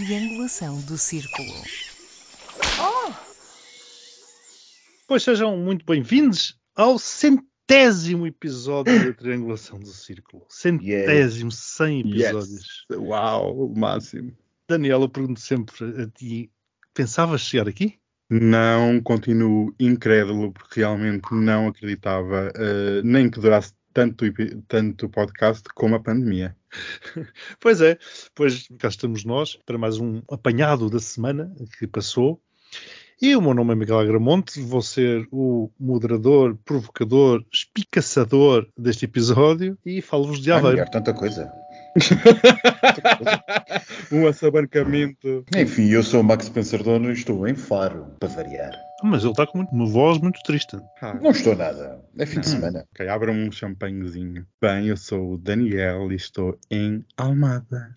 Triangulação do círculo. Pois sejam muito bem-vindos ao centésimo episódio da Triangulação do Círculo. Centésimo, 100 episódios. Yes. Uau, o máximo. Daniel, eu pergunto sempre a ti, pensavas chegar aqui? Não, continuo incrédulo, porque realmente não acreditava uh, nem que durasse tanto, tanto o podcast como a pandemia. Pois é, pois cá estamos nós para mais um apanhado da semana que passou. E o meu nome é Miguel Agramonte, vou ser o moderador, provocador, espicaçador deste episódio e falo-vos de Aveiro. Ah, tanta coisa. um assabancamento. Enfim, eu sou o Max Pensador e estou em Faro, para variar. Mas ele está com uma voz muito triste. Ah, não estou nada. É fim de semana. Ok, abra um champanhezinho. Bem, eu sou o Daniel e estou em Almada.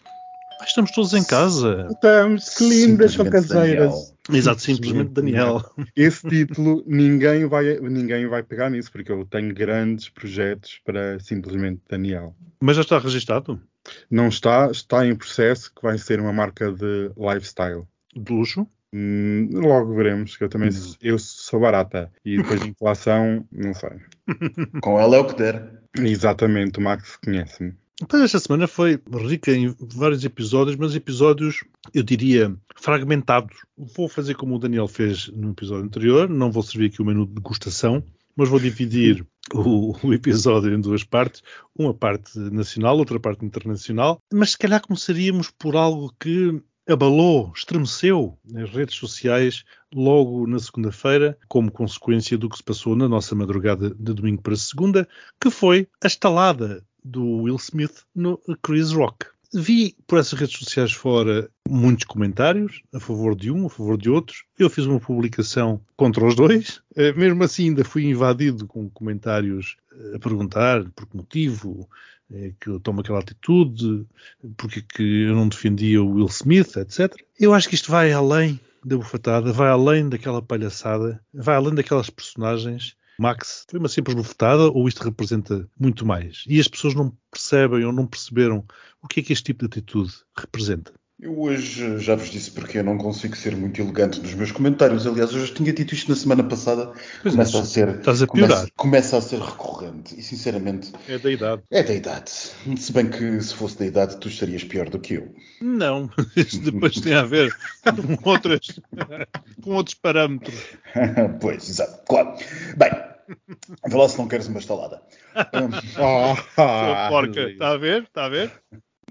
Ah, estamos todos em casa. Estamos, que lindas, são caseiras. Exato, simplesmente Daniel. Esse título, ninguém vai, ninguém vai pegar nisso, porque eu tenho grandes projetos para simplesmente Daniel. Mas já está registado? Não está, está em processo, que vai ser uma marca de lifestyle. De luxo? Hum, logo veremos, que eu também Hum. eu sou barata. E depois de inflação, não sei. Com ela é o que der. Exatamente, o Max conhece-me. Pois esta semana foi rica em vários episódios, mas episódios, eu diria, fragmentados. Vou fazer como o Daniel fez no episódio anterior, não vou servir aqui o menu de degustação, mas vou dividir o, o, episódio em duas partes, uma parte nacional, outra parte internacional, mas se calhar começaríamos por algo que abalou, estremeceu nas redes sociais logo na segunda-feira, como consequência do que se passou na nossa madrugada de domingo para segunda, que foi a estalada do Will Smith no Chris Rock. Vi por essas redes sociais fora muitos comentários a favor de um, a favor de outros. Eu fiz uma publicação contra os dois. Mesmo assim, ainda fui invadido com comentários a perguntar por que motivo é que eu tomo aquela atitude, porque que eu não defendia o Will Smith, etc. Eu acho que isto vai além da bufetada, vai além daquela palhaçada, vai além daquelas personagens Max, foi uma simples bufetada ou isto representa muito mais? E as pessoas não percebem ou não perceberam o que é que este tipo de atitude representa? Eu hoje já vos disse porque eu não consigo ser muito elegante nos meus comentários. Aliás, eu já tinha dito isto na semana passada. Pois começa é, a ser. Estás a piorar. Começa, começa, a ser recorrente. E sinceramente. É da idade. É da idade. Se bem que se fosse da idade, tu estarias pior do que eu. Não, isto depois tem a ver com, outras, com outros parâmetros. pois, exato, claro. Bem, vê lá se não queres uma estalada. oh, oh, porca, está a ver? Está a ver?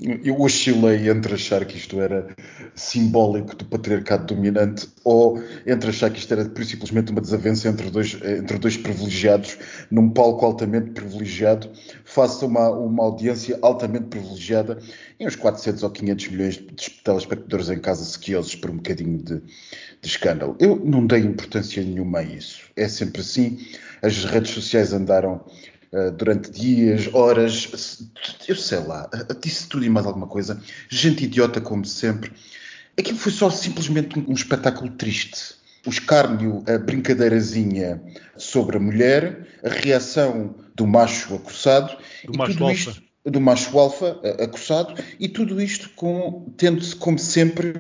Eu oscilei entre achar que isto era simbólico do patriarcado dominante ou entre achar que isto era simplesmente uma desavença entre dois, entre dois privilegiados num palco altamente privilegiado face a uma, uma audiência altamente privilegiada e uns 400 ou 500 milhões de telespectadores em casa sequiosos por um bocadinho de, de escândalo. Eu não dei importância nenhuma a isso. É sempre assim. As redes sociais andaram durante dias, horas, eu sei lá, disse tudo e mais alguma coisa. Gente idiota, como sempre. Aquilo foi só simplesmente um, espetáculo triste. O escárnio, a brincadeirazinha sobre a mulher, a reação do macho acossado. Do e macho tudo alfa. isto do macho alfa acossado e tudo isto com, tendo-se como sempre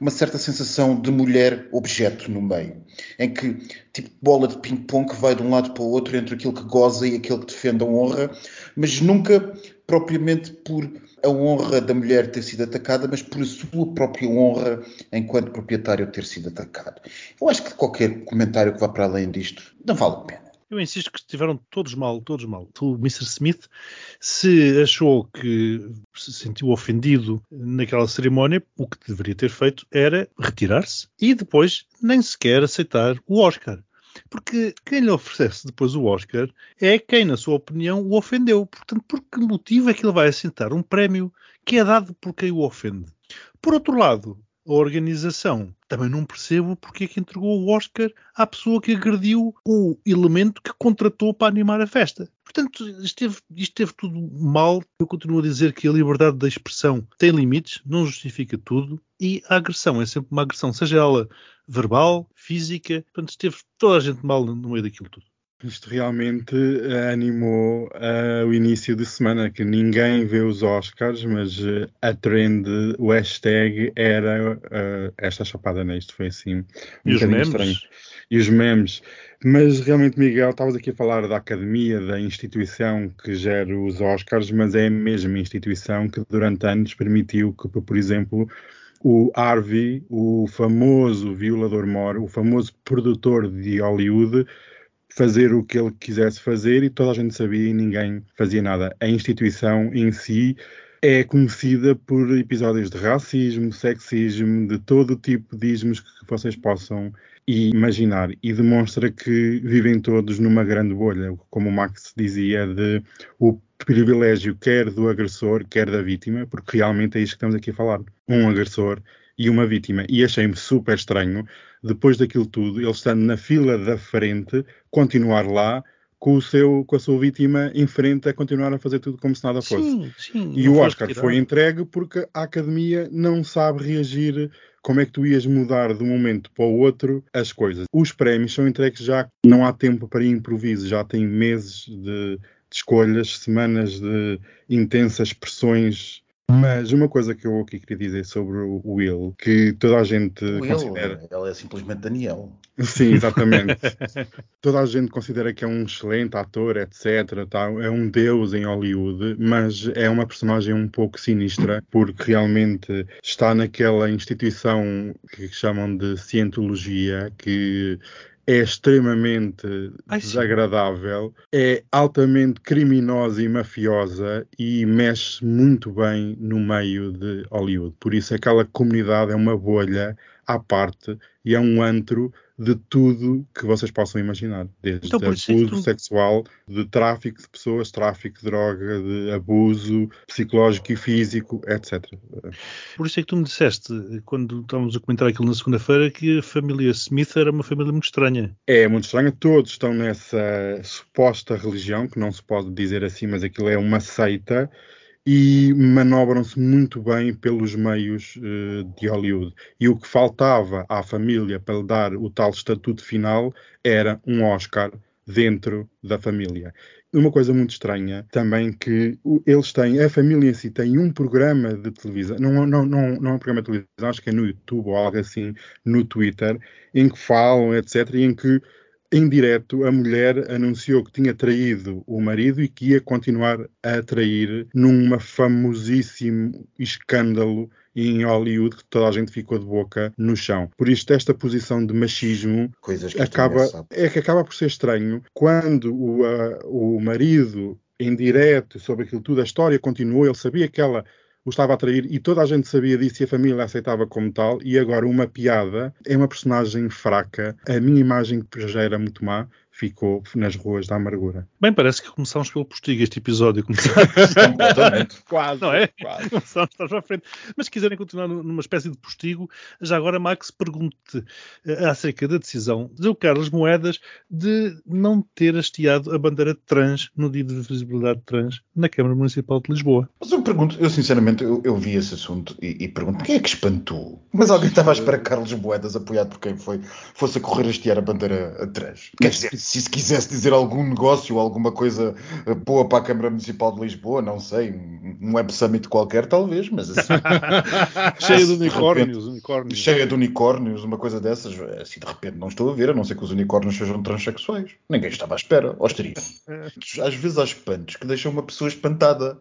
uma certa sensação de mulher objeto no meio, em que tipo bola de ping-pong que vai de um lado para o outro entre aquele que goza e aquele que defende a honra, mas nunca propriamente por a honra da mulher ter sido atacada, mas por a sua própria honra enquanto proprietário ter sido atacado. Eu acho que qualquer comentário que vá para além disto não vale a pena. Eu insisto que estiveram todos mal, todos mal. O Mr. Smith, se achou que se sentiu ofendido naquela cerimónia, o que deveria ter feito era retirar-se e depois nem sequer aceitar o Oscar. Porque quem lhe oferece depois o Oscar é quem, na sua opinião, o ofendeu. Portanto, por que motivo é que ele vai aceitar um prémio que é dado por quem o ofende? Por outro lado, a organização. Também não percebo porque é que entregou o Oscar à pessoa que agrediu o elemento que contratou para animar a festa. Portanto, isto esteve tudo mal. Eu continuo a dizer que a liberdade da expressão tem limites, não justifica tudo, e a agressão é sempre uma agressão, seja ela verbal, física. Portanto, esteve toda a gente mal no meio daquilo tudo. Isto realmente uh, animou uh, o início de semana, que ninguém vê os Oscars, mas uh, a trend, o hashtag era esta chapada neste, foi assim um e os memes? estranho. E os memes. Mas realmente, Miguel, estavas aqui a falar da academia, da instituição que gera os Oscars, mas é a mesma instituição que durante anos permitiu que, por exemplo, o Harvey, o famoso violador mor, o famoso produtor de Hollywood, fazer o que ele quisesse fazer e toda a gente sabia e ninguém fazia nada. A instituição em si é conhecida por episódios de racismo, sexismo, de todo tipo de ismos que vocês possam imaginar e demonstra que vivem todos numa grande bolha, como o Max dizia, de o privilégio quer do agressor, quer da vítima, porque realmente é isto que estamos aqui a falar. Um agressor e uma vítima. E achei-me super estranho, depois daquilo tudo, ele estando na fila da frente, continuar lá com, o seu, com a sua vítima em frente a continuar a fazer tudo como se nada fosse. Sim, sim, e o Oscar foi entregue porque a academia não sabe reagir. Como é que tu ias mudar de um momento para o outro as coisas? Os prémios são entregues já, não há tempo para improviso, já tem meses de, de escolhas, semanas de intensas pressões mas uma coisa que eu aqui queria dizer sobre o Will, que toda a gente Will, considera. Ele é simplesmente Daniel. Sim, exatamente. toda a gente considera que é um excelente ator, etc. Tá? É um deus em Hollywood, mas é uma personagem um pouco sinistra, porque realmente está naquela instituição que chamam de cientologia, que é extremamente Ai, desagradável, é altamente criminosa e mafiosa e mexe muito bem no meio de Hollywood. Por isso, aquela comunidade é uma bolha à parte e é um antro de tudo que vocês possam imaginar, desde então, abuso é tu... sexual, de tráfico de pessoas, tráfico de droga, de abuso psicológico e físico, etc. Por isso é que tu me disseste, quando estávamos a comentar aquilo na segunda-feira, que a família Smith era uma família muito estranha. É, muito estranha. Todos estão nessa suposta religião, que não se pode dizer assim, mas aquilo é uma seita e manobram-se muito bem pelos meios uh, de Hollywood. E o que faltava à família para lhe dar o tal estatuto final era um Oscar dentro da família. Uma coisa muito estranha também que eles têm, a família em si tem um programa de televisão, não, não, não, não é um programa de televisão, acho que é no YouTube ou algo assim, no Twitter, em que falam, etc., e em que em direto, a mulher anunciou que tinha traído o marido e que ia continuar a trair num famosíssimo escândalo em Hollywood que toda a gente ficou de boca no chão. Por isto, esta posição de machismo acaba, é que acaba por ser estranho quando o, o marido em direto sobre aquilo tudo, a história continuou, ele sabia que ela o estava a trair e toda a gente sabia disso e a família aceitava como tal. E agora, uma piada é uma personagem fraca. A minha imagem que era muito má ficou nas ruas da amargura. Bem, parece que começámos pelo postigo este episódio. Completamente. quase. Não é? Quase. Começámos à frente. Mas se quiserem continuar numa espécie de postigo, já agora, Max, pergunte uh, acerca da decisão de Carlos Moedas de não ter hasteado a bandeira trans no dia de visibilidade trans na Câmara Municipal de Lisboa. Mas eu pergunto, eu sinceramente, eu, eu vi esse assunto e, e, pergunto, quem é que espantou? Mas alguém estava à espera que Carlos Moedas, apoiado por quem foi, fosse a correr a hastear a bandeira trans? Quer dizer, se se quisesse dizer algum negócio, alguma coisa eh, boa para a Câmara Municipal de Lisboa, não sei, um Web Summit qualquer, talvez, mas assim. cheia de unicórnios, de unicórnios. Cheia de unicórnios, uma coisa dessas, assim de repente não estou a ver, a não ser que os unicórnios sejam transexuais. Ninguém estava à espera, ou estaria. Às vezes há espantos que deixam uma pessoa espantada.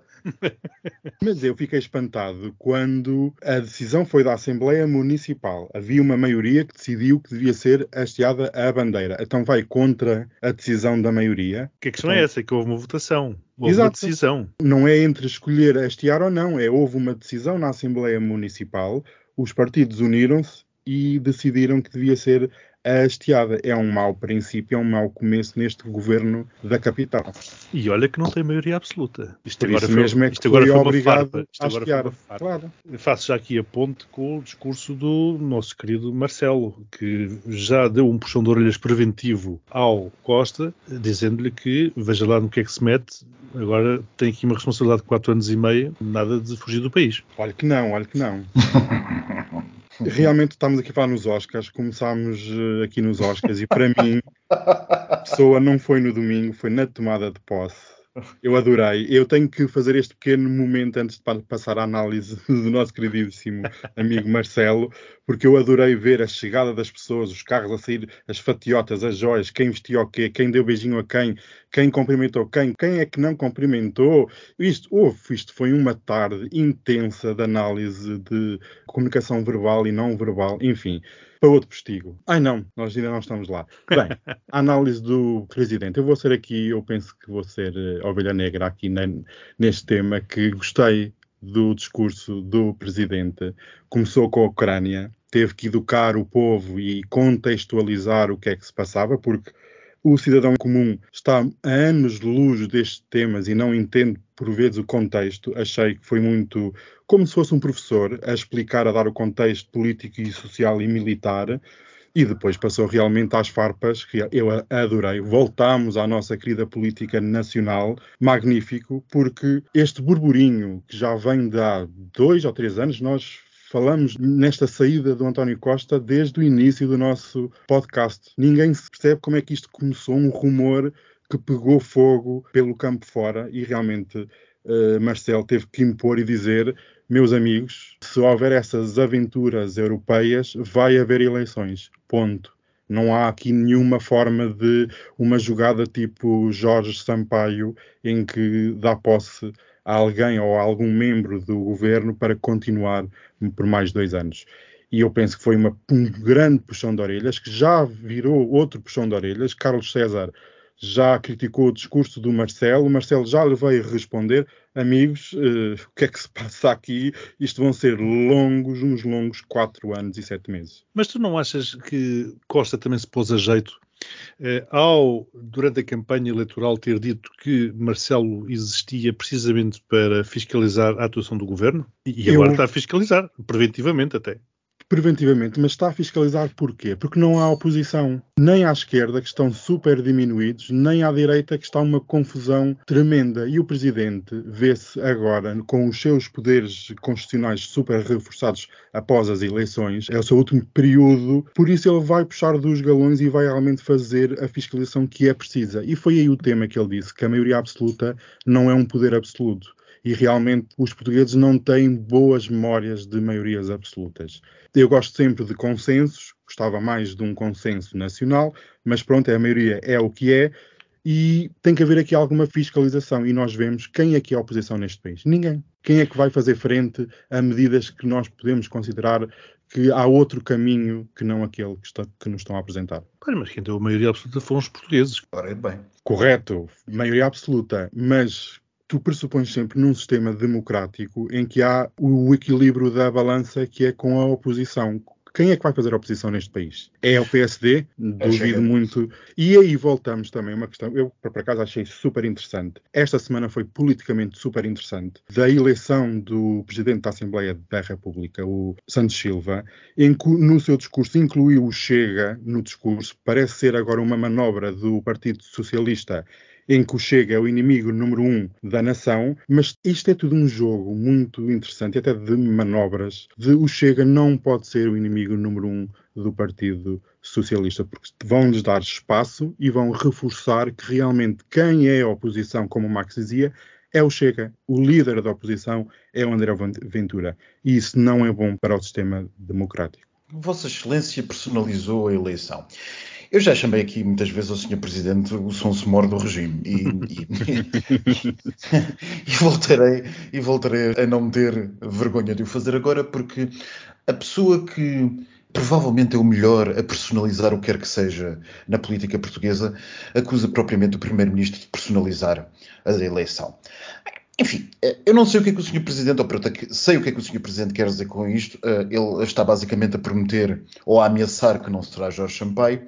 Mas eu fiquei espantado quando a decisão foi da Assembleia Municipal. Havia uma maioria que decidiu que devia ser hasteada a bandeira. Então vai contra a decisão da maioria. Que a questão então... é essa, que houve uma votação. Houve Exato. uma decisão. Não é entre escolher hastear ou não, é houve uma decisão na Assembleia Municipal, os partidos uniram-se e decidiram que devia ser a hasteada. É um mau princípio, é um mau começo neste governo da capital. E olha que não tem maioria absoluta. Isto agora foi, mesmo é que isto agora foi obrigado a hastear. Claro. Faço já aqui a ponte com o discurso do nosso querido Marcelo, que já deu um puxão de orelhas preventivo ao Costa, dizendo-lhe que veja lá no que é que se mete, agora tem aqui uma responsabilidade de 4 anos e meio, nada de fugir do país. Olha que não, olha que não. realmente estamos aqui a falar nos Oscars, começámos uh, aqui nos Oscars e para mim pessoa não foi no domingo, foi na tomada de posse eu adorei. Eu tenho que fazer este pequeno momento antes de passar à análise do nosso queridíssimo amigo Marcelo, porque eu adorei ver a chegada das pessoas, os carros a sair, as fatiotas, as joias, quem vestiu o quê, quem deu beijinho a quem, quem cumprimentou quem, quem é que não cumprimentou. Isto, oh, isto foi uma tarde intensa de análise de comunicação verbal e não verbal, enfim para outro postigo. Ai não, nós ainda não estamos lá. Bem, a análise do presidente. Eu vou ser aqui, eu penso que vou ser uh, ovelha negra aqui na, neste tema, que gostei do discurso do presidente. Começou com a Ucrânia, teve que educar o povo e contextualizar o que é que se passava, porque o cidadão comum está a anos de luz destes temas e não entende por vezes o contexto. Achei que foi muito como se fosse um professor a explicar, a dar o contexto político e social e militar. E depois passou realmente às farpas, que eu adorei. Voltámos à nossa querida política nacional, magnífico, porque este burburinho que já vem de há dois ou três anos, nós falamos nesta saída do António Costa desde o início do nosso podcast. Ninguém se percebe como é que isto começou, um rumor que pegou fogo pelo campo fora e realmente uh, Marcel teve que impor e dizer meus amigos, se houver essas aventuras europeias, vai haver eleições. Ponto. Não há aqui nenhuma forma de uma jogada tipo Jorge Sampaio em que dá posse a alguém ou a algum membro do governo para continuar por mais dois anos. E eu penso que foi uma, um grande puxão de orelhas, que já virou outro puxão de orelhas. Carlos César já criticou o discurso do Marcelo, o Marcelo já lhe veio responder: amigos, uh, o que é que se passa aqui? Isto vão ser longos, uns longos quatro anos e sete meses. Mas tu não achas que Costa também se pôs a jeito ao, durante a campanha eleitoral, ter dito que Marcelo existia precisamente para fiscalizar a atuação do governo? E, agora está a fiscalizar, preventivamente até preventivamente, mas está a fiscalizar porquê? Porque não há oposição. Nem à esquerda, que estão super diminuídos, nem à direita, que está uma confusão tremenda. E o presidente vê-se agora, com os seus poderes constitucionais super reforçados após as eleições, é o seu último período, por isso ele vai puxar dos galões e vai realmente fazer a fiscalização que é precisa. E foi aí o tema que ele disse, que a maioria absoluta não é um poder absoluto e realmente os portugueses não têm boas memórias de maiorias absolutas. Eu gosto sempre de consensos, gostava mais de um consenso nacional, mas pronto, a maioria é o que é e tem que haver aqui alguma fiscalização. E nós vemos quem é que é a oposição neste país? Ninguém. Quem é que vai fazer frente a medidas que nós podemos considerar que há outro caminho que não aquele que, está, que nos estão a apresentar? Claro, mas quem deu a maioria absoluta foram os portugueses. Ora, é bem. Correto, maioria absoluta, mas tu pressupões sempre num sistema democrático em que há o equilíbrio da balança que é com a oposição. Quem é que vai fazer a oposição neste país? É o PSD? Duvido muito. E aí voltamos também a uma questão, eu por acaso achei super interessante. Esta semana foi politicamente super interessante. Da eleição do Presidente da Assembleia da República, o Santos Silva, em que no seu discurso incluiu o Chega no discurso, parece ser agora uma manobra do Partido Socialista em que o Chega é o inimigo número um da nação, mas isto é tudo um jogo muito interessante, até de manobras, de o Chega não pode ser o inimigo número um do Partido Socialista, porque vão-lhes dar espaço e vão reforçar que realmente quem é a oposição, como o Max dizia, é o Chega. O líder da oposição é o André Ventura. E isso não é bom para o sistema democrático. Vossa Excelência personalizou a eleição. Eu já chamei aqui muitas vezes ao Sr. Presidente o sonso mor do regime e, e, e, voltarei, e voltarei a não ter vergonha de o fazer agora porque a pessoa que provavelmente é o melhor a personalizar o que quer que seja na política portuguesa acusa propriamente o Primeiro-Ministro de personalizar a eleição. Enfim, eu não sei o que é que o Sr. Presidente, ou sei o que é que o Sr. Presidente quer dizer com isto. Ele está basicamente a prometer ou a ameaçar que não será Jorge Sampaio.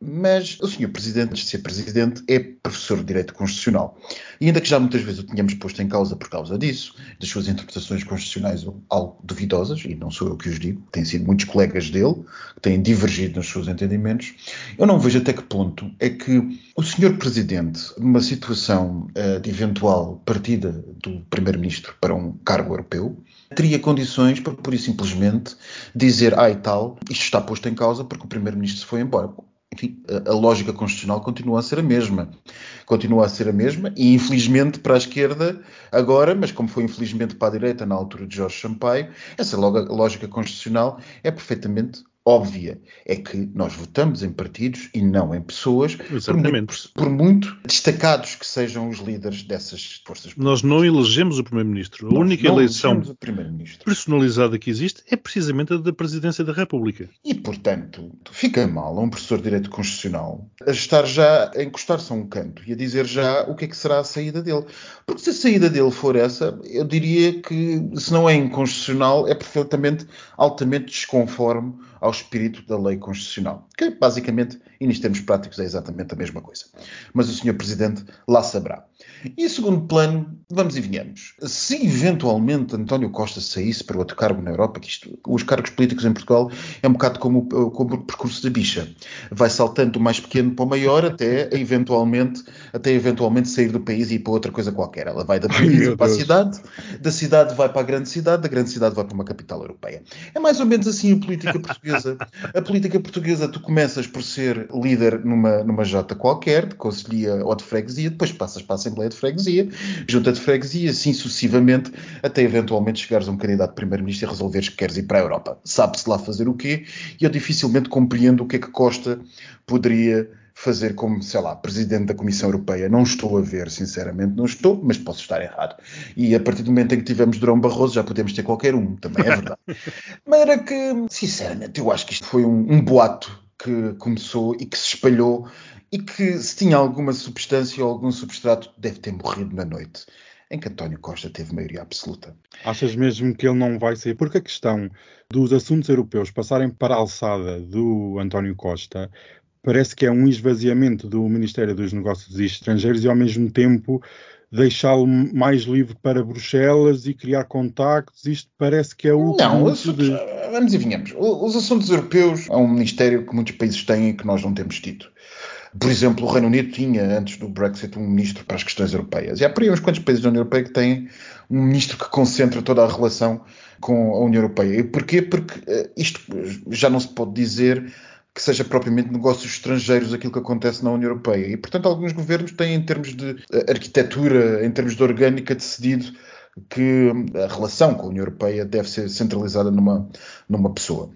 Mas o senhor Presidente, antes de ser Presidente, é professor de Direito Constitucional. E ainda que já muitas vezes o tenhamos posto em causa por causa disso, das suas interpretações constitucionais algo duvidosas, e não sou eu que os digo, têm sido muitos colegas dele que têm divergido nos seus entendimentos, eu não vejo até que ponto é que o senhor Presidente, numa situação uh, de eventual partida do Primeiro-Ministro para um cargo europeu, teria condições para, pura e simplesmente, dizer, ah e tal, isto está posto em causa porque o Primeiro-Ministro se foi embora. Enfim, a, a, lógica constitucional continua a ser a mesma. Continua a ser a mesma e, infelizmente, para a esquerda, agora, mas como foi infelizmente para a direita na altura de Jorge Sampaio, essa lógica constitucional é perfeitamente óbvia é que nós votamos em partidos e não em pessoas, por muito, por muito, destacados que sejam os líderes dessas forças políticas. Nós não elegemos o Primeiro-Ministro. A única eleição personalizada que existe é precisamente a da Presidência da República. E, portanto, fica mal a um professor de Direito Constitucional a estar já a encostar-se a um canto e a dizer já o que é que será a saída dele. Porque se a saída dele for essa, eu diria que, se não é inconstitucional, é perfeitamente, altamente desconforme ao espírito da lei constitucional, que basicamente, e nos termos práticos, é exatamente a mesma coisa. Mas o Sr. Presidente lá saberá. E em segundo plano, vamos e venhamos. Se eventualmente António Costa saísse para outro cargo na Europa, que isto, os cargos políticos em Portugal é um bocado como, como o percurso da bicha. Vai saltando do mais pequeno para o maior até eventualmente, até eventualmente sair do país e ir para outra coisa qualquer. Ela vai da província para a cidade, da cidade vai para a grande cidade, da grande cidade vai para uma capital europeia. É mais ou menos assim a política portuguesa. A política portuguesa, tu começas por ser líder numa, numa jota qualquer, de conselhia ou de freguesia, depois passas para a Assembleia de Freguesia, junta de freguesia, assim sucessivamente, até eventualmente chegares a um candidato primeiro-ministro e resolveres que queres ir para a Europa. Sabe-se lá fazer o quê? E eu dificilmente compreendo o que é que Costa poderia fazer como, sei lá, presidente da Comissão Europeia. Não estou a ver, sinceramente, não estou, mas posso estar errado. E a partir do momento em que tivemos Durão Barroso, já podemos ter qualquer um, também é verdade. mas era que, sinceramente, eu acho que isto foi um, um boato que começou e que se espalhou e que, se tinha alguma substância ou algum substrato, deve ter morrido na noite em que António Costa teve maioria absoluta. Achas mesmo que ele não vai sair? Porque a questão dos assuntos europeus passarem para a alçada do António Costa parece que é um esvaziamento do Ministério dos Negócios Estrangeiros e, ao mesmo tempo, deixá-lo mais livre para Bruxelas e criar contactos. Isto parece que é o. Não, assuntos, de... vamos e venhamos. Os assuntos europeus é um ministério que muitos países têm e que nós não temos tido. Por exemplo, o Reino Unido tinha, antes do Brexit, um ministro para as questões europeias. E há por aí uns quantos países da União Europeia que têm um ministro que concentra toda a relação com a União Europeia. E porquê? Porque uh, isto já não se pode dizer que seja propriamente negócios estrangeiros aquilo que acontece na União Europeia. E, portanto, alguns governos têm, em termos de eh, arquitetura, em termos de orgânica, decidido que a relação com a União Europeia deve ser centralizada numa, numa pessoa.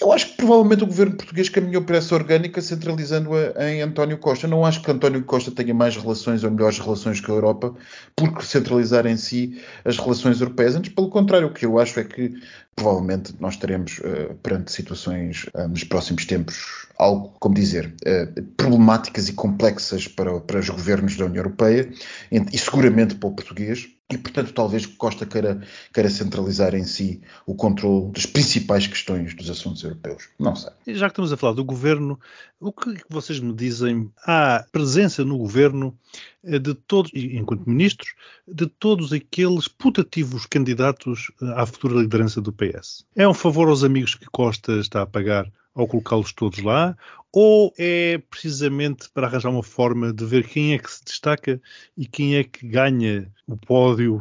Eu acho que provavelmente o governo português caminhou para essa orgânica centralizando-a em António Costa. Não acho que António Costa tenha mais relações ou melhores relações com a Europa por centralizar em si as relações europeias. Antes, pelo contrário, o que eu acho é que provavelmente nós teremos uh, perante situações uh, nos próximos tempos algo, como dizer, uh, problemáticas e complexas para, para os governos da União Europeia e seguramente para o português. E, portanto, talvez Costa queira, queira centralizar em si o controle das principais questões dos assuntos europeus. Não sei. Já que estamos a falar do governo, o que vocês me dizem? Há presença no governo de todos, enquanto ministros, de todos aqueles putativos candidatos à futura liderança do PS. É um favor aos amigos que Costa está a pagar ao colocá-los todos lá? Ou é precisamente para arranjar uma forma de ver quem é que se destaca e quem é que ganha o pódio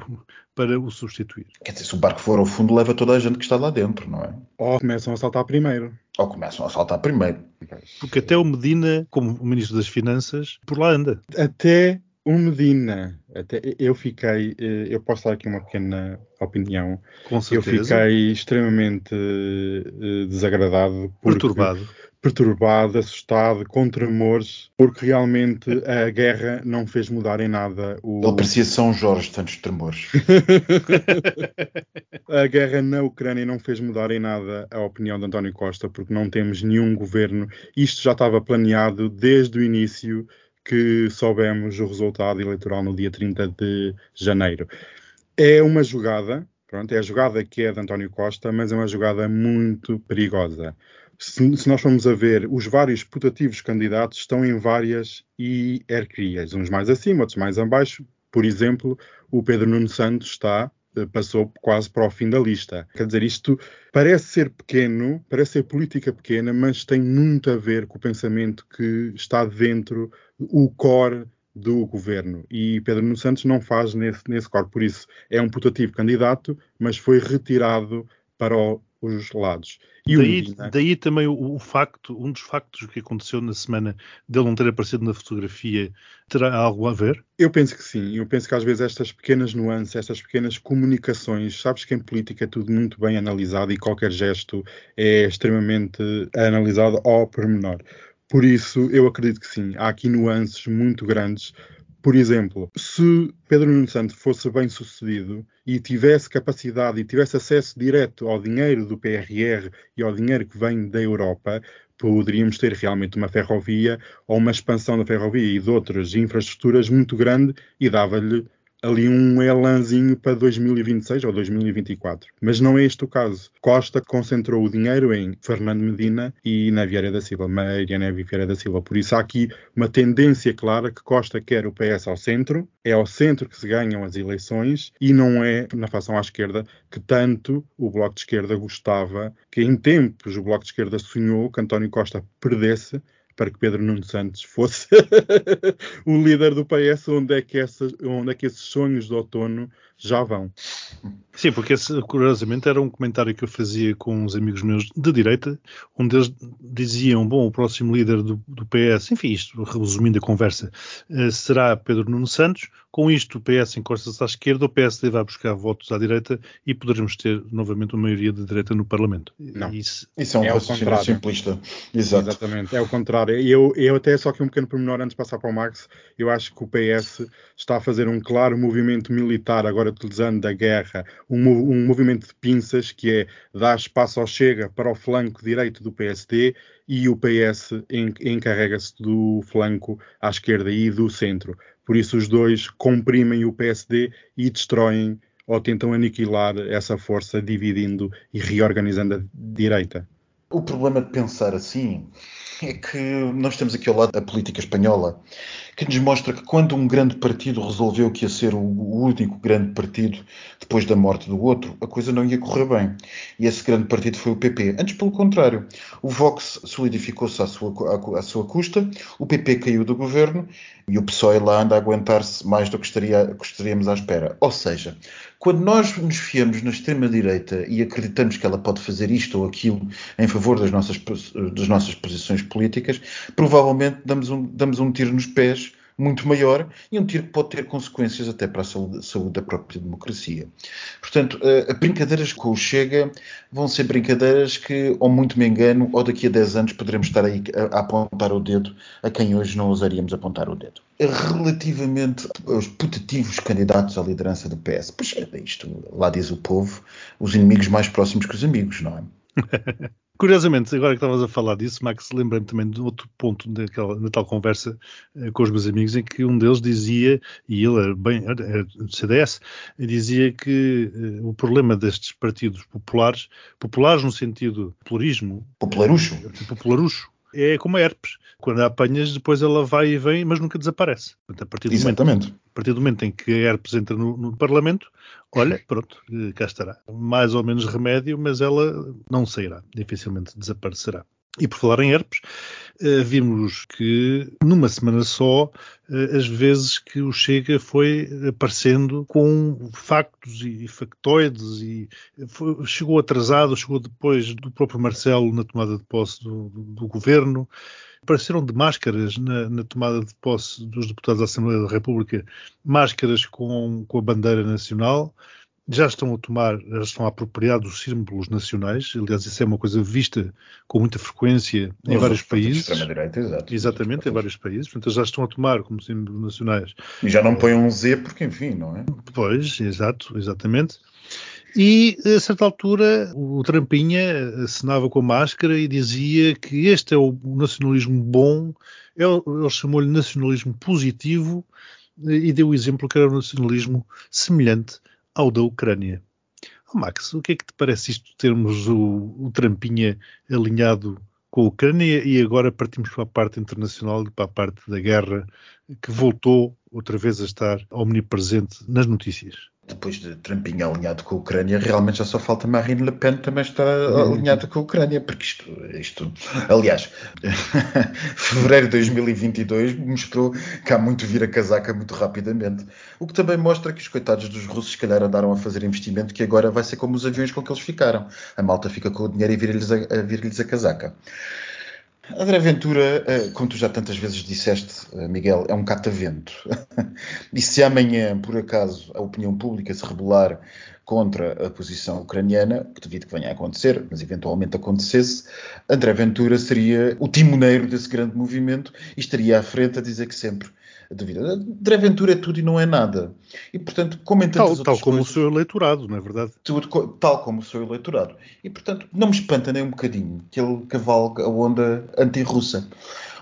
para o substituir? Quer dizer, se o barco for ao fundo, leva toda a gente que está lá dentro, não é? Ou começam a saltar primeiro. Ou começam a saltar primeiro. Porque até o Medina, como Ministro das Finanças, por lá anda. Até o Medina, até eu fiquei, eh, eu posso dar aqui uma pequena opinião. Com certeza. Eu fiquei extremamente uh, desagradado, porque, perturbado, perturbado, assustado, com tremores, porque realmente a guerra não fez mudar em nada o. Ele parecia São Jorge, tantos tremores. a guerra na Ucrânia não fez mudar em nada a opinião de António Costa, porque não temos nenhum governo. Isto já estava planeado desde o início que soubemos o resultado eleitoral no dia 30 de janeiro. É uma jogada, pronto, é a jogada que é de António Costa, mas é uma jogada muito perigosa, se, se, nós formos a ver, os vários putativos candidatos estão em várias hierarquias, uns mais acima, outros mais abaixo. Por exemplo, o Pedro Nuno Santos está eh, passou quase para o fim da lista. Quer dizer, isto parece ser pequeno, parece ser política pequena, mas tem muito a ver com o pensamento que está dentro, o core do governo. E Pedro Nuno Santos não faz nesse, nesse core. Por isso, é um putativo candidato, mas foi retirado para o, os lados. E daí, daí também o, o, facto, um dos factos que aconteceu na semana dele não ter aparecido na fotografia, terá algo a ver? Eu penso que sim. Eu penso que às vezes estas pequenas nuances, estas pequenas comunicações, sabes que em política é tudo muito bem analisado e qualquer gesto é extremamente analisado ao pormenor. Por isso, eu acredito que sim. Há aqui nuances muito grandes por exemplo, se Pedro Nuno Santos fosse bem sucedido e tivesse capacidade e tivesse acesso direto ao dinheiro do PRR e ao dinheiro que vem da Europa, poderíamos ter realmente uma ferrovia ou uma expansão da ferrovia e de outras infraestruturas muito grande e dava-lhe ali um elanzinho para 2026 ou 2024. Mas não é este o caso. Costa concentrou o dinheiro em Fernando Medina e na Vieira da Silva, Mariana Vieira da Silva. Por isso há aqui uma tendência clara que Costa quer o PS ao centro, é ao centro que se ganham as eleições e não é na fação à esquerda que tanto o Bloco de Esquerda gostava, que em tempos o Bloco de Esquerda sonhou que António Costa perdesse para que Pedro Nuno Santos fosse o líder do PS, onde é, que essas, onde é que esses sonhos de outono já vão. Sim, porque esse, curiosamente, era um comentário que eu fazia com uns amigos meus de direita, onde eles diziam: bom, o próximo líder do, do PS, enfim, isto resumindo a conversa, uh, será Pedro Nuno Santos. Com isto, o PS encosta-se à esquerda, o PSD vai buscar votos à direita e poderemos ter novamente uma maioria de direita no Parlamento. Não. Isso, Isso é um é raciocínio simplista. Exato. Exatamente, é o contrário. Eu, eu até só que um pequeno pormenor antes de passar para o Max, eu acho que o PS está a fazer um claro movimento militar agora utilizando da guerra um, um movimento de pinças que é dar espaço ao Chega para o flanco direito do PSD e o PS encarrega-se do flanco à esquerda e do centro. Por isso os dois comprimem o PSD e destroem ou tentam aniquilar essa força, dividindo e reorganizando a direita. O problema de pensar assim é que nós temos aqui ao lado a política espanhola, que nos mostra que quando um grande partido resolveu que ia ser o único grande partido depois da morte do outro, a coisa não ia correr bem. E esse grande partido foi o PP. Antes, pelo contrário, o Vox solidificou-se à sua, à, à sua custa, o PP caiu do governo e o PSOE lá anda a aguentar-se mais do que, estaria, estaríamos à espera. Ou seja, quando nós nos fiamos na extrema-direita e acreditamos que ela pode fazer isto ou aquilo em favor das nossas, das nossas posições políticas, provavelmente damos um, damos um tiro nos pés muito maior e um tiro que pode ter consequências até para a saúde, saúde da própria democracia. Portanto, uh, brincadeiras com o Chega vão ser brincadeiras que, ou muito me engano, ou daqui a 10 anos poderemos estar aí a, a apontar o dedo a quem hoje não ousaríamos apontar o dedo. Relativamente aos putativos candidatos à liderança do PS, pois é isto, lá diz o povo, os inimigos mais próximos que os amigos, não é? Curiosamente, agora que estavas a falar disso, Max, lembrei-me também de outro ponto daquela, na tal conversa uh, com os meus amigos, em que um deles dizia, e ele era bem era do CDS, dizia que uh, o problema destes partidos populares, populares no sentido popularismo, popularucho, popularucho é como a herpes. Quando a apanhas, depois ela vai e vem, mas nunca desaparece. Portanto, a partir do Exatamente. Momento, a partir do momento em que a herpes entra no, no Parlamento, olha, pronto, eh, cá estará. Mais ou menos remédio, mas ela não sairá, dificilmente desaparecerá. E por falar em herpes, eh, vimos que numa semana só, eh, as vezes que o Chega foi aparecendo com factos e factoides e foi, chegou atrasado, chegou depois do próprio Marcelo na tomada de posse do, do, governo, apareceram de máscaras na, na, tomada de posse dos deputados da Assembleia da República, máscaras com, com a bandeira nacional, já estão a tomar, já estão a apropriar dos símbolos nacionais. Aliás, isso é uma coisa vista com muita frequência em Os vários países. Exato. Exatamente, em vários países. Portanto, já estão a tomar como símbolos nacionais. E já não põem um Z porque, enfim, não é? Pois, exato, exatamente. E, a certa altura, o Trampinha assinava com a máscara e dizia que este é o nacionalismo bom, ele chamou-lhe nacionalismo positivo e deu o exemplo que era um nacionalismo semelhante ao da Ucrânia. Oh, Max, o que é que te parece isto termos o, o Trampinha alinhado com a Ucrânia e agora partimos para a parte internacional e para a parte da guerra que voltou outra vez a estar omnipresente nas notícias depois de Trumpinho alinhado com a Ucrânia, realmente já só falta Marine Le Pen também estar uhum. alinhada com a Ucrânia, porque isto, isto aliás, fevereiro de 2022 mostrou que há muito vir a casaca muito rapidamente, o que também mostra que os coitados dos russos se calhar andaram a fazer investimento que agora vai ser como os aviões com que eles ficaram, a malta fica com o dinheiro e vira-lhes a, a, vira a casaca. André Ventura, eh, como tu já tantas vezes disseste, eh, Miguel, é um catavento. e se amanhã, por acaso, a opinião pública se rebelar contra a posição ucraniana, que devido que venha a acontecer, mas eventualmente acontecesse, André Ventura seria o timoneiro desse grande movimento e estaria à frente a dizer que sempre da vida. André Ventura é tudo e não é nada. E, portanto, como em tantas tal, tal como coisas, o seu eleitorado, não é verdade? Tudo, tal como o seu eleitorado. E, portanto, não me espanta nem um bocadinho que ele cavalgue a onda anti-russa.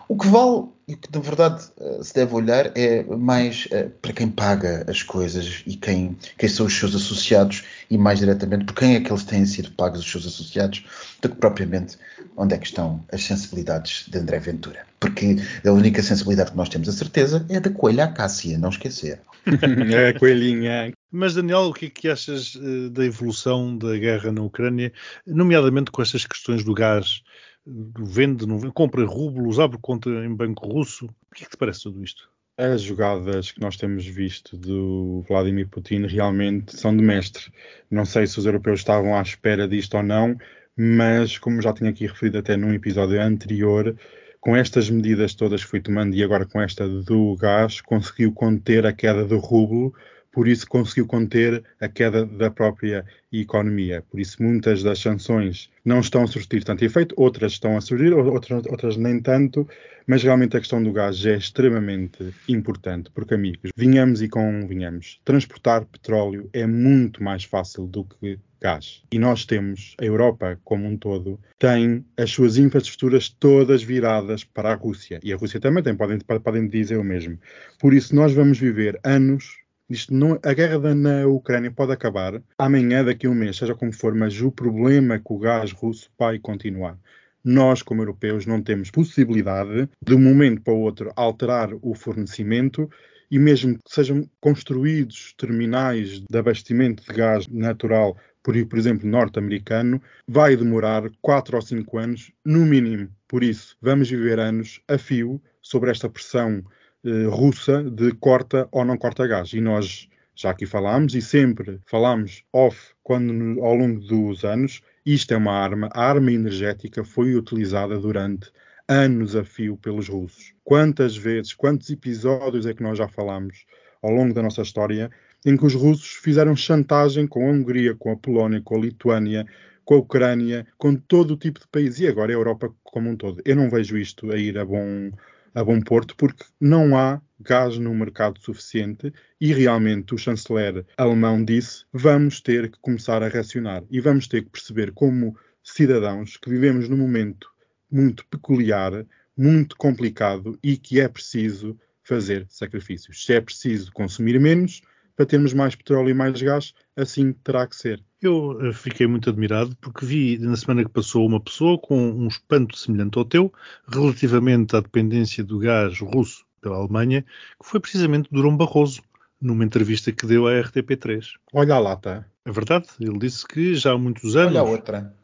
O que vale e o que na verdade eh, se deve olhar é mais uh, para quem paga as coisas e quem, quem são os seus associados e mais diretamente por quem é que eles têm sido pagos os seus associados do que propriamente onde é que estão as sensibilidades de André Ventura. Porque a única sensibilidade que nós temos a certeza é da coelha Cássia, não esquecer. é a coelhinha. Mas Daniel, o que é que achas uh, da evolução da guerra na Ucrânia, nomeadamente com estas questões do gás? vende, não vende, compra rublos, abre conta em banco russo. O que é que te parece tudo isto? As jogadas que nós temos visto do Vladimir Putin realmente são de mestre. Não sei se os europeus estavam à espera disto ou não, mas como já tinha aqui referido até num episódio anterior, com estas medidas todas que foi tomando e agora com esta do gás, conseguiu conter a queda do rublo por isso conseguiu conter a queda da própria economia. Por isso, muitas das sanções não estão a surtir tanto efeito, outras estão a surgir, outras, outras nem tanto, mas realmente a questão do gás é extremamente importante, porque, amigos, vinhamos e convinhamos, transportar petróleo é muito mais fácil do que gás. E nós temos, a Europa como um todo, tem as suas infraestruturas todas viradas para a Rússia. E a Rússia também tem, podem, podem dizer o mesmo. Por isso, nós vamos viver anos isto não, a guerra na Ucrânia pode acabar amanhã, daqui a um mês, seja como for, mas o problema é que o gás russo vai continuar. Nós, como europeus, não temos possibilidade, de um momento para o outro, alterar o fornecimento e mesmo que sejam construídos terminais de abastecimento de gás natural, por, por exemplo, norte-americano, vai demorar 4 ou 5 anos, no mínimo. Por isso, vamos viver anos a fio sobre esta pressão eh, russa de corta ou não corta gás. E nós já aqui falámos e sempre falámos off quando ao longo dos anos isto é uma arma, a arma energética foi utilizada durante anos a fio pelos russos. Quantas vezes, quantos episódios é que nós já falámos ao longo da nossa história em que os russos fizeram chantagem com a Hungria, com a Polónia, com a Lituânia, com a Ucrânia, com todo o tipo de país e agora a Europa como um todo. Eu não vejo isto a ir a bom, a bom porto, porque não há gás no mercado suficiente e realmente o chanceler alemão disse vamos ter que começar a racionar e vamos ter que perceber como cidadãos que vivemos num momento muito peculiar, muito complicado e que é preciso fazer sacrifícios. Se é preciso consumir menos para termos mais petróleo e mais gás, assim terá que ser. Eu eh, fiquei muito admirado porque vi na semana que passou uma pessoa com um espanto semelhante ao teu relativamente à dependência do gás russo pela Alemanha, que foi precisamente Durão Barroso, numa entrevista que deu à RTP3. Olha lá, tá. É verdade, ele disse que já há muitos anos. Olha a outra.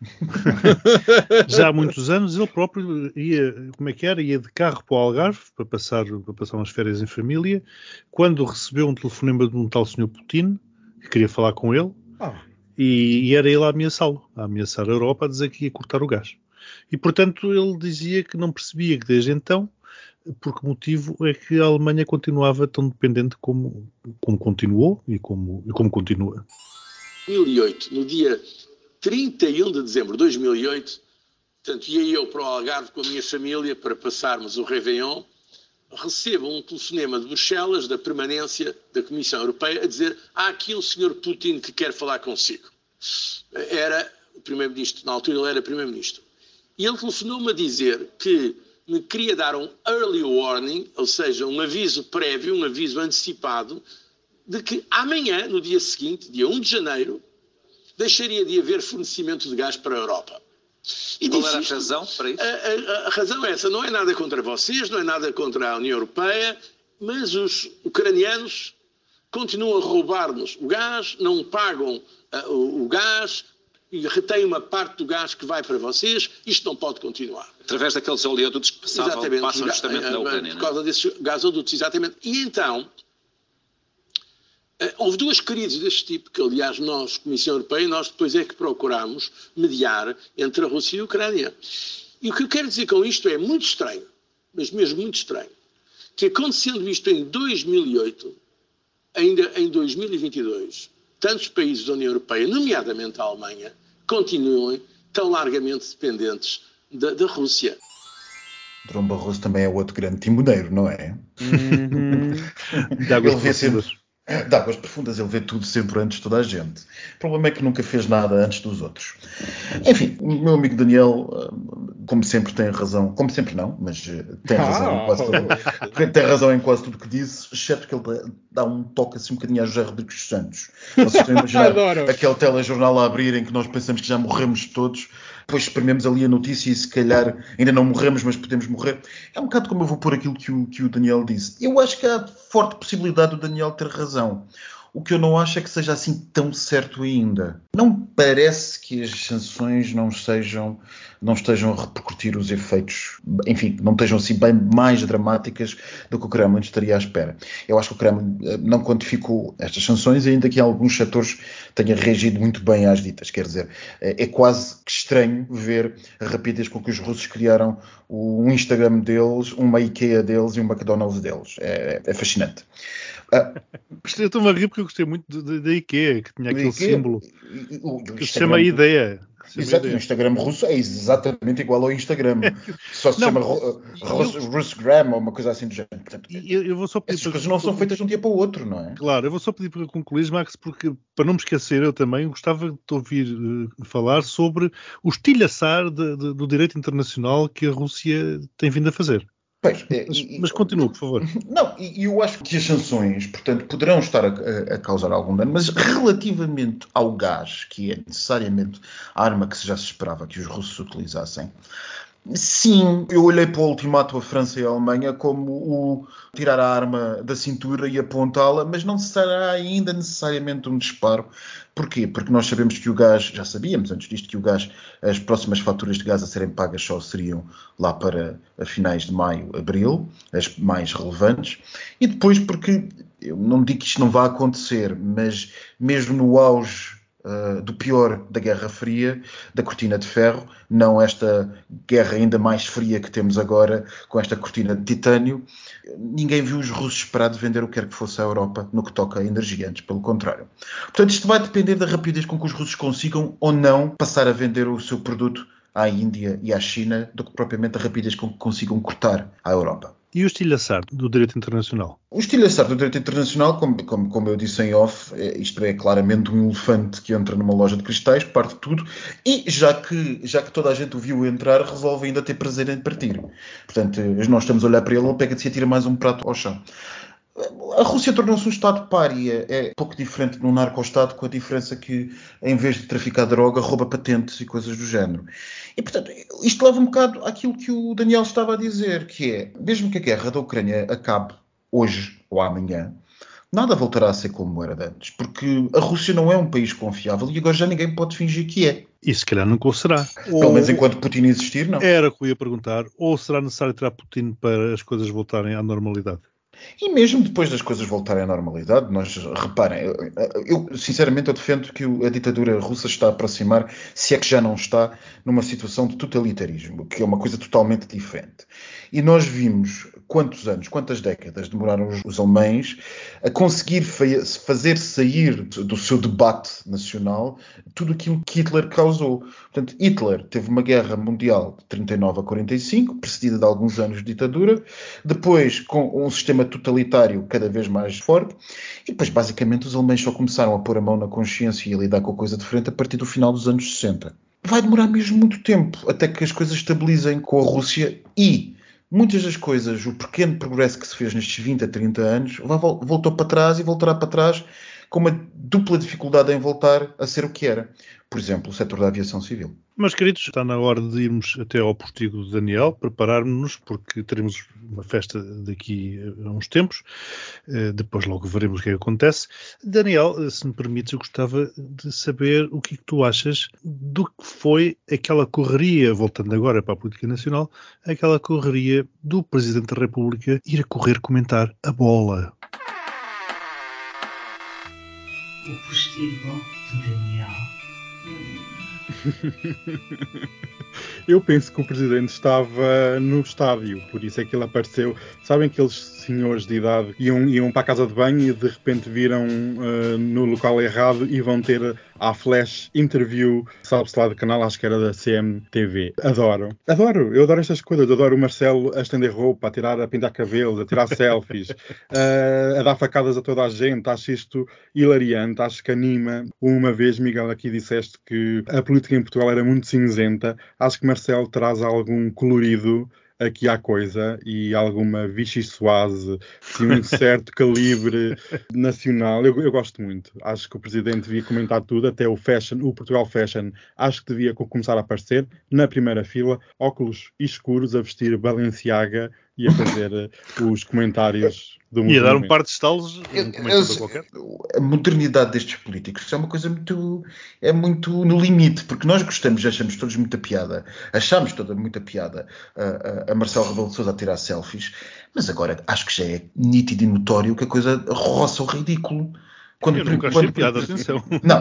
já há muitos anos ele próprio ia, como é que era? Ia de carro para o Algarve para passar, para passar umas férias em família. Quando recebeu um telefonema de um tal senhor Putin, que queria falar com ele, ah. E, e, era ele a ameaçá-lo, a ameaçar a Europa, a dizer que ia cortar o gás. E, portanto, ele dizia que não percebia que desde então, por que motivo é que a Alemanha continuava tão dependente como, como continuou e como, e como continua. 2008, no dia 31 de dezembro de 2008, portanto, ia eu para o Algarve com a minha família para passarmos o Réveillon, recebo um telefonema de Bruxelas, da permanência da Comissão Europeia, a dizer há aqui um senhor Putin que quer falar consigo. Era o primeiro-ministro, na altura ele era primeiro-ministro. E ele telefonou-me a dizer que queria dar um early warning, ou seja, um aviso prévio, um aviso antecipado, de que amanhã, no dia seguinte, dia 1 de janeiro, deixaria de haver fornecimento de gás para a Europa. E Qual era a razão para isso? A, a, a, razão é essa. Não é nada contra vocês, não é nada contra a União Europeia, mas os ucranianos continuam a roubar-nos o gás, não pagam uh, o, o gás, e retém uma parte do gás que vai para vocês, isto não pode continuar. Através daqueles oleodutos que passavam, exatamente, passam justamente na Ucrânia. Por é? causa desses gasodutos, exatamente. E então, eh, houve duas crises deste tipo, que aliás nós, Comissão Europeia, nós depois é que procuramos mediar entre a Rússia e a Ucrânia. E o que eu quero dizer com isto é muito estranho, mas mesmo muito estranho, que acontecendo isto em 2008, ainda em 2022, tantos países da União Europeia, nomeadamente a Alemanha, continuem tão largamente dependentes da, da Rússia. Drão Barroso também é outro grande timoneiro, não é? Uhum. De águas profundas. De águas profundas, ele vê tudo sempre antes de toda a gente. O problema é que nunca fez nada antes dos outros. Enfim, o meu amigo Daniel, eh, como sempre, tem razão. Como sempre, não, mas eh, tem razão, ah. em, quase tudo, tem razão em quase tudo que disse, exceto que ele dá um toque assim um bocadinho a José Rodrigues Santos. Vocês estão a imaginar aquele telejornal a abrir em que nós pensamos que já morremos todos depois esprememos ali a notícia e se calhar ainda não morremos, mas podemos morrer. É um bocado como eu vou pôr aquilo que o, que o Daniel disse. Eu acho que há forte possibilidade do Daniel ter razão. O que eu não acho é que seja assim tão certo ainda. Não parece que as sanções não não estejam a repercutir os efeitos, enfim, não estejam assim bem mais dramáticas do que o Kremlin estaria à espera. Eu acho que o Kremlin eh, não quantificou estas sanções, ainda que em alguns setores tenha reagido muito bem às ditas. Quer dizer, eh, é quase estranho ver a rapidez com que os russos criaram o Instagram deles, uma IKEA deles e um McDonald's deles. É, é fascinante. Ah, eu estou-me a rir porque eu gostei muito da IKEA, que tinha aquele IKEA, símbolo o, que se chama Ideia. Exato, o Instagram russo é exatamente igual ao Instagram. Só se não, chama Russgram ou uma coisa assim do género. Portanto, eu, eu vou só pedir essas coisas não são feitas de um dia para o outro, não é? Claro, eu vou só pedir para concluir, Max, porque para não me esquecer, eu também gostava de ouvir uh, falar sobre o estilhaçar de, de, do direito internacional que a Rússia tem vindo a fazer. Pois, mas, e, mas continua, por favor. Não, e eu acho que as sanções, portanto, poderão estar a, a, causar algum dano, mas relativamente ao gás, que é necessariamente a arma que já se esperava que os russos utilizassem, Sim, eu olhei para o ultimato a França e a Alemanha como o tirar a arma da cintura e apontá-la, mas não será ainda necessariamente um disparo. Porquê? Porque nós sabemos que o gás, já sabíamos antes disto, que o gás, as próximas faturas de gás a serem pagas só seriam lá para finais de maio, abril, as mais relevantes. E depois porque, eu não digo que isto não vá acontecer, mas mesmo no auge uh, do pior da Guerra Fria, da cortina de ferro, não esta guerra ainda mais fria que temos agora com esta cortina de titânio. Ninguém viu os russos esperar de vender o que quer que fosse à Europa no que toca a energia, antes pelo contrário. Portanto, isto vai depender da rapidez com que os russos consigam ou não passar a vender o seu produto à Índia e à China do que propriamente a rapidez com que consigam cortar à Europa. E o estilhaçar do direito internacional? O estilhaçar do direito internacional, como, como, como, eu disse em off, é, isto é claramente um elefante que entra numa loja de cristais, parte tudo, e já que, já que toda a gente o viu entrar, resolve ainda ter prazer em partir. Portanto, nós estamos a olhar para ele, ele pega-se e atira mais um prato ao chão. A Rússia tornou-se um Estado pária. É pouco diferente de um narco-Estado, com a diferença que, em vez de traficar droga, rouba patentes e coisas do género. E, portanto, isto leva um bocado àquilo que o Daniel estava a dizer, que é, mesmo que a guerra da Ucrânia acabe hoje ou amanhã, nada voltará a ser como era antes, porque a Rússia não é um país confiável e agora já ninguém pode fingir que é. E se calhar nunca o será. Pelo menos enquanto Putin existir, não. Era o que eu ia perguntar. Ou será necessário tirar Putin para as coisas voltarem à normalidade? E mesmo depois das coisas voltarem à normalidade, nós reparem, eu sinceramente eu defendo que a ditadura russa está a aproximar, se é que já não está, numa situação de totalitarismo, que é uma coisa totalmente diferente. E nós vimos quantos anos, quantas décadas demoraram os, os alemães a conseguir fazer sair do seu debate nacional tudo aquilo que Hitler causou. Portanto, Hitler teve uma guerra mundial de 39 a 45, precedida de alguns anos de ditadura, depois com um sistema totalitário cada vez mais forte, e depois basicamente os alemães só começaram a pôr a mão na consciência e a lidar com a coisa de frente a partir do final dos anos 60. Vai demorar mesmo muito tempo até que as coisas estabilizem com a Rússia e muitas das coisas, o pequeno progresso que se fez nestes 20 a 30 anos, voltou para trás e voltará para trás com uma dupla dificuldade em voltar a ser o que era. Por exemplo, o setor da aviação civil. Mas, queridos, está na hora de irmos até ao postigo do Daniel, prepararmos-nos, porque teremos uma festa daqui a uns tempos. Eh, depois logo veremos o que, é que acontece. Daniel, eh, se me permites, eu gostava de saber o que, é que tu achas do que foi aquela correria, voltando agora para a política nacional, aquela correria do Presidente da República ir a correr comentar a bola. O postigo do Daniel. Mm-hmm. Eu penso que o presidente estava no estádio, por isso é que ele apareceu. Sabem aqueles senhores de idade iam, iam para a casa de banho e de repente viram uh, no local errado e vão ter à flash interview, sabe-se lá do canal, acho que era da CMTV. Adoro. Adoro, eu adoro estas coisas. Adoro o Marcelo a estender roupa, a tirar, a pintar cabelos, a tirar selfies, uh, a dar facadas a toda a gente. Acho isto hilariante, acho que anima. Uma vez, Miguel, aqui disseste que a política em Portugal era muito cinzenta. Acho que Marcelo traz algum colorido aqui há coisa e alguma Vichy Soase de um certo calibre nacional. Eu, eu, gosto muito. Acho que o presidente devia comentar tudo, até o fashion, o Portugal Fashion, acho que devia começar a aparecer na primeira fila, óculos escuros a vestir Balenciaga e a fazer eh, os comentários do E a dar um par de estalos um qualquer. A modernidade destes políticos é uma coisa muito é muito no limite, porque nós gostamos, achamos todos muita piada, achamos toda muita piada a, a, a Marcelo Rebelo de Sousa a tirar selfies, mas agora acho que já é nítido e notório que a coisa roça o ridículo. Quando, eu nunca achei quando, piada, atenção. Não,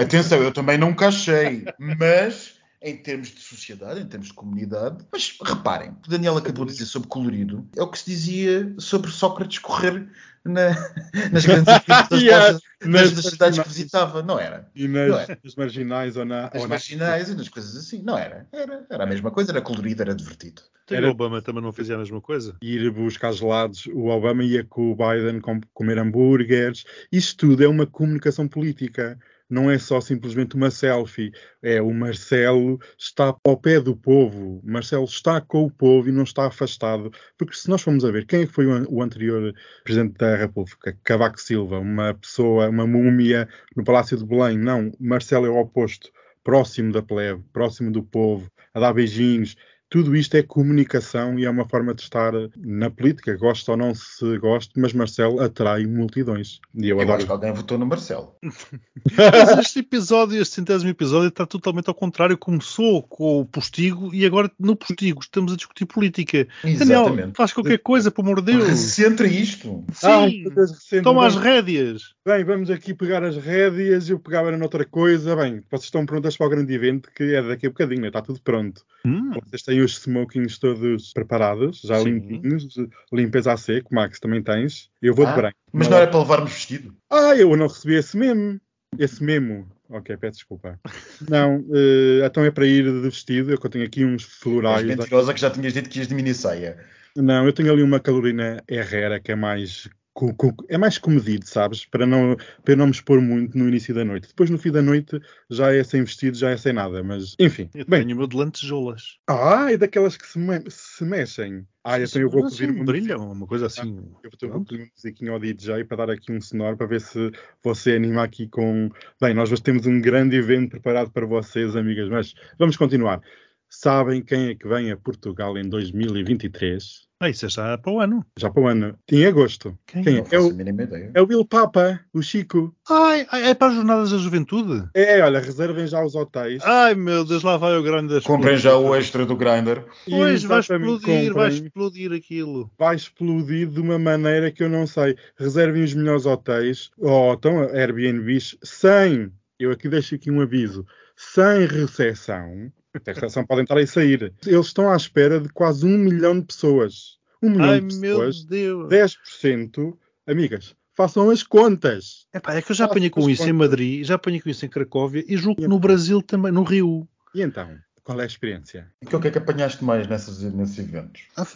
atenção, eu também nunca achei, mas em termos de sociedade, em termos de comunidade. Mas reparem, o Daniel acabou de dizer sobre colorido, é o que se dizia sobre Sócrates correr na, nas grandes yeah, nas, nas cidades que visitava, não era? E nas, não era. nas marginais ou na. Nas ou marginais na... e nas coisas assim, não era. era. Era a mesma coisa, era colorido, era divertido. Era... O Obama também não fazia a mesma coisa? Ir buscar gelados, o Obama ia com o Biden comer hambúrgueres, isto tudo é uma comunicação política não é só simplesmente uma selfie, é o Marcelo está ao pé do povo, Marcelo está com o povo e não está afastado, porque se nós formos a ver quem é foi o anterior Presidente da República, Cavaco Silva, uma pessoa, uma múmia no Palácio de Belém, não, Marcelo é o oposto, próximo da plebe, próximo do povo, a dar beijinhos, tudo isto é comunicação e é uma forma de estar na política, gosto ou não se goste, mas Marcelo atrai multidões. E eu, eu adoro... acho que alguém votou no Marcelo. mas este episódio, este centésimo episódio, está totalmente ao contrário. Começou com o postigo e agora no postigo estamos a discutir política. Exatamente. Daniel, faz qualquer coisa, por amor de Deus. Recentra isto. Sim, Ai, toma as rédeas. Bem, vamos aqui pegar as rédeas. Eu pegava noutra coisa. Bem, vocês estão prontas para o grande evento que é daqui a bocadinho, né? está tudo pronto. Hum. Vocês têm os smokings todos preparados, já Sim. limpinhos, limpeza a seco. Max, também tens. Eu vou ah, de branco. Mas não era para levarmos vestido? Ah, eu não recebi esse memo. Esse memo. Ok, peço desculpa. Não, uh, então é para ir de vestido. Eu tenho aqui uns florais. És mentirosa que já tinhas dito que ias de mini saia. Não, eu tenho ali uma Carolina Herrera que é mais é mais comedido, sabes? Para não, para não me expor muito no início da noite. Depois, no fim da noite, já é sem vestido, já é sem nada. Mas, enfim. Eu bem. tenho o meu de lantejoulas. Ah, é daquelas que se, me se mexem. Ah, então eu vou pedir um brilha, uma coisa assim. Ah, eu vou pedir um musiquinho ao DJ para dar aqui um sonoro para ver se você anima aqui com. Bem, nós temos um grande evento preparado para vocês, amigas, mas vamos continuar. Sabem quem é que vem a Portugal em 2023? Ah, isso é já para o ano. Já para o ano. Em agosto. Quem, Quem é? É o, é o Bill Papa, o Chico. Ai, é para as jornadas da juventude? É, olha, reservem já os hotéis. Ai, meu Deus, lá vai o grande das Comprem já o extra do Grindr. Pois, vai explodir, comprem. vai explodir aquilo. Vai explodir de uma maneira que eu não sei. Reservem os melhores hotéis, ou então Airbnbs, sem, eu aqui deixo aqui um aviso, sem recessão a recepção pode entrar e sair. Eles estão à espera de quase um milhão de pessoas. Um milhão Ai, de pessoas. Meu Deus. 10%. Amigas, façam as contas. Epá, é que eu já apanhei com isso contas. em Madrid, já apanhei com isso em Cracóvia e julgo que no Brasil também, no Rio. E então? Qual é a experiência? E o que é que apanhaste mais nessas, nesses eventos? Ah,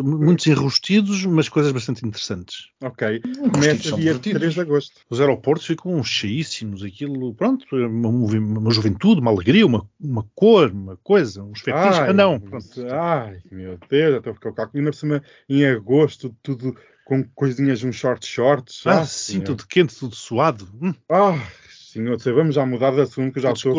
muitos enrustidos, mas coisas bastante interessantes. Ok. Começa dia 3 de agosto. Os aeroportos ficam cheíssimos, aquilo, pronto, uma, uma juventude, uma alegria, uma, uma cor, uma coisa, uns fetiches. Ah, não. Pronto. Ai, meu Deus, até ficar o cálculo. Ainda por cima, em agosto, tudo com coisinhas, uns short shorts. Ah, ah sim, senhor. tudo quente, tudo suado. Hum. Ah, senhor, vamos já mudar de assunto que já estou a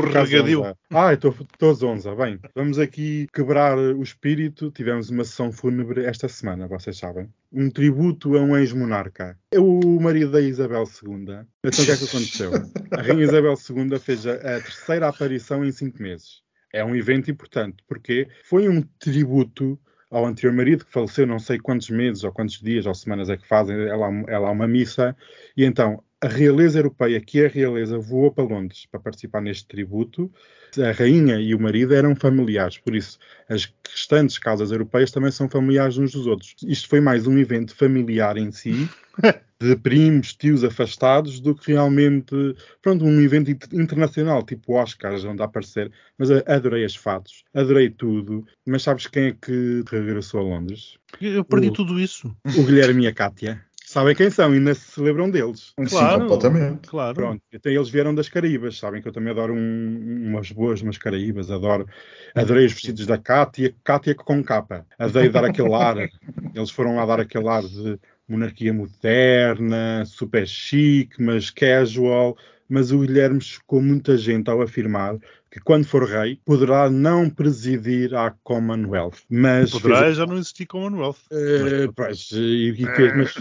Ah, estou zonza. Bem, vamos aqui quebrar o espírito. Tivemos uma sessão fúnebre esta semana, vocês sabem. Um tributo a um ex-monarca. É o marido da Isabel II. Então o que é que aconteceu? A Rainha Isabel II fez a, a terceira aparição em cinco meses. É um evento importante, porque foi um tributo ao anterior marido, que faleceu não sei quantos meses ou quantos dias ou semanas é que fazem, ela, ela há uma missa, e então a realeza europeia, que é a realeza, voou para Londres para participar neste tributo. A rainha e o marido eram familiares, por isso as restantes casas europeias também são familiares uns dos outros. Isto foi mais um evento familiar em si, de primos, tios afastados, do que realmente, pronto, um evento internacional, tipo Oscars, onde aparecer. Mas adorei as fatos, adorei tudo. Mas sabes quem é que regressou a Londres? Eu perdi o, tudo isso. O Guilherme e a Kátia sabem quem são e ainda se lembram deles. Claro, Sim, completamente. Claro. Pronto, então eles vieram das Caraíbas, sabem que eu também adoro um, umas boas umas Caraíbas, adoro. Adorei os vestidos da Cátia, Cátia com capa. Adorei dar aquele ar. Eles foram lá dar aquele ar de monarquia moderna, super chique, mas casual. Mas o Guilherme chocou muita gente ao afirmar que quando for rei poderá não presidir à Commonwealth. Mas poderá fez... já não existir Commonwealth. Uh, pois, fez, mas,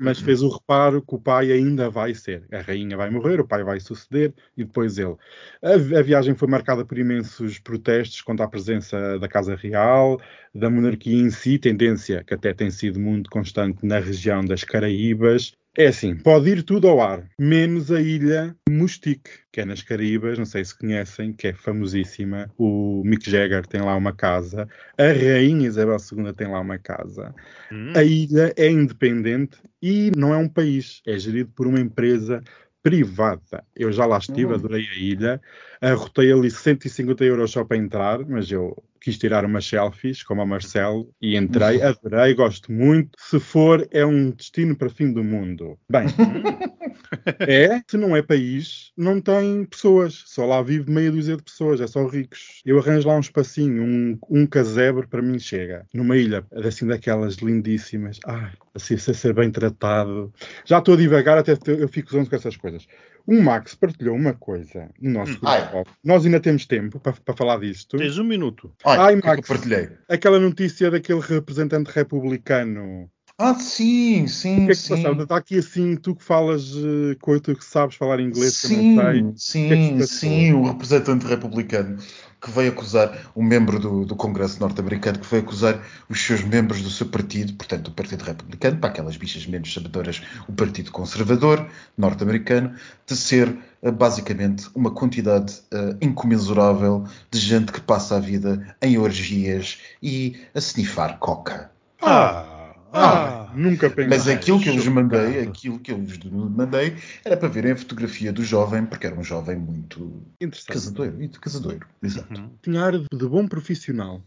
mas, fez o reparo que o pai ainda vai ser. A rainha vai morrer, o pai vai suceder e depois ele. A, a viagem foi marcada por imensos protestos contra a presença da Casa Real, da monarquia em si, tendência que até tem sido muito constante na região das Caraíbas, é assim, pode ir tudo ao ar, menos a ilha Mustique, que é nas Caraíbas, não sei se conhecem, que é famosíssima. O Mick Jagger tem lá uma casa, a Rainha Isabel II tem lá uma casa. Hum. A ilha é independente e não é um país, é gerido por uma empresa privada. Eu já lá estive, hum. adorei a ilha. Arrotei ali 150 euros só para entrar, mas eu quis tirar umas selfies, como a Marcelo, e entrei, adorei, gosto muito. Se for, é um destino para fim do mundo. Bem, é, se não é país, não tem pessoas. Só lá vive meia dúzia de pessoas, é só ricos. Eu arranjo lá um espacinho, um, um casebre para mim chega. Numa ilha, assim daquelas lindíssimas. Ai, assim, sem ser bem tratado. Já estou a divagar, até eu fico zonzo com essas coisas. O Max partilhou uma coisa no nosso hum. grupo. Nós ainda temos tempo para, para falar disto. Tens um minuto. Ai, Ai Max, que partilhei. aquela notícia daquele representante republicano. Ah, sim, sim, o que é que sim. Passava? Está aqui assim, tu que falas, uh, tu que sabes falar inglês, sim, que não sei. Sim, que é que sim, o representante republicano que veio acusar um membro do, do Congresso norte-americano, que veio acusar os seus membros do seu partido, portanto, o Partido Republicano, para aquelas bichas menos sabedoras, o Partido Conservador norte-americano, de ser uh, basicamente uma quantidade uh, incomensurável de gente que passa a vida em orgias e a snifar coca. Ah! Ah, nunca pensei. Mas aquilo que eu lhes mandei, aquilo que eu lhes mandei, era para verem a fotografia do jovem, porque era um jovem muito casadoiro, muito casadoiro, exato. Uhum. Tinha ar de bom profissional.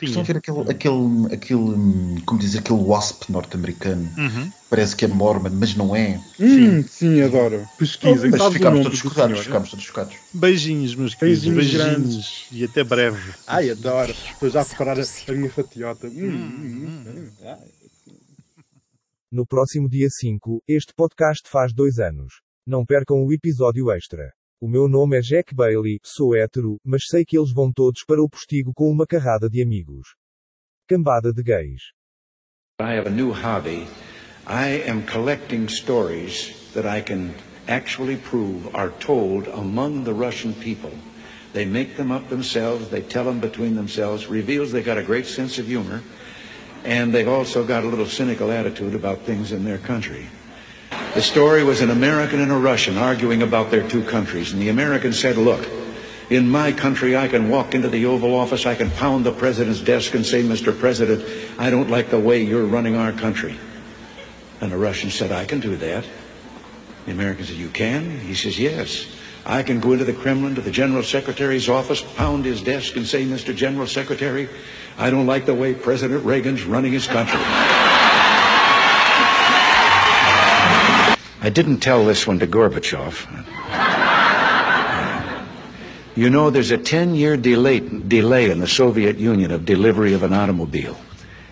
Estão a ver aquele, aquele, aquele, como diz, aquele wasp norte-americano. Uhum. Parece que é Mormon, mas não é. Hum, sim. sim, adoro. Pesquisa. Oh, mas ficámos todos chocados, ficámos todos chocados. Beijinhos, meus queridos. Beijinhos, beijinhos E até breve. Ai, adoro. Estou já a preparar a, a minha fatiota. Hum, hum, hum, hum. No próximo dia 5, este podcast faz dois anos. Não percam o episódio extra. O meu nome é Jack Bailey, sou hétero, mas sei que eles vão todos para o postigo com uma carrada de amigos. Cambada de gays. I have a new hobby. I am collecting stories that I can actually prove are told among the Russian people. They make them up themselves, they tell them between themselves, reveals they got a great sense of humor. And they've also got a little cynical attitude about things in their country. The story was an American and a Russian arguing about their two countries, and the American said, look, in my country, I can walk into the Oval Office, I can pound the president's desk and say, Mr. President, I don't like the way you're running our country. And the Russian said, I can do that. The American said, you can? He says, yes. I can go into the Kremlin to the General Secretary's office, pound his desk and say, Mr. General Secretary, I don't like the way President Reagan's running his country. I didn't tell this one to Gorbachev. You know, there's a 10 year delay, delay in the Soviet Union of delivery of an automobile.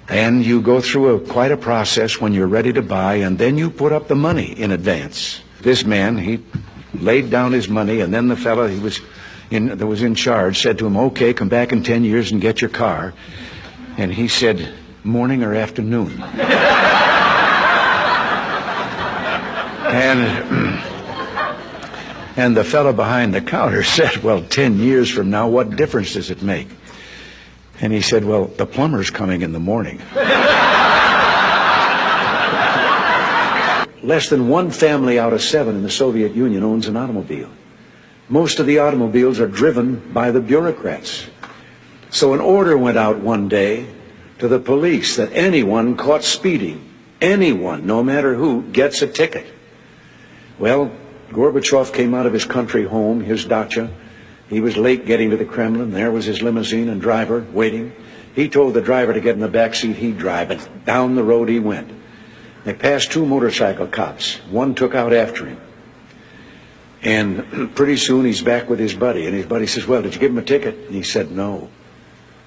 And you go through a, quite a process when you're ready to buy, and then you put up the money in advance. This man, he laid down his money, and then the fellow he was in, that was in charge said to him, "Okay, come back in ten years and get your car." And he said, "Morning or afternoon?" and and the fellow behind the counter said, "Well, ten years from now, what difference does it make?" And he said, Well, the plumber's coming in the morning. Less than one family out of seven in the Soviet Union owns an automobile. Most of the automobiles are driven by the bureaucrats. So an order went out one day to the police that anyone caught speeding, anyone, no matter who, gets a ticket. Well, Gorbachev came out of his country home, his dacha, he was late getting to the Kremlin. There was his limousine and driver waiting. He told the driver to get in the back seat. He'd drive, and down the road he went. They passed two motorcycle cops. One took out after him. And pretty soon he's back with his buddy. And his buddy says, Well, did you give him a ticket? And he said, No.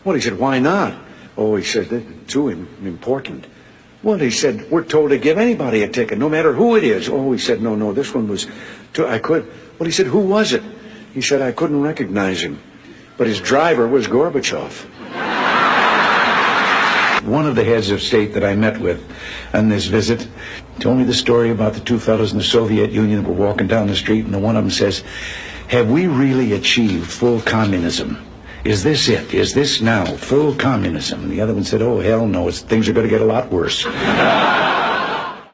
Well, he said, Why not? Oh, he said, Too important. Well, he said, We're told to give anybody a ticket, no matter who it is. Oh, he said, No, no, this one was too, I could. Well, he said, Who was it? He said, I couldn't recognize him, but his driver was Gorbachev. One of the heads of state that I met with on this visit told me the story about the two fellows in the Soviet Union that were walking down the street, and the one of them says, Have we really achieved full communism? Is this it? Is this now full communism? And the other one said, Oh, hell no, it's, things are going to get a lot worse.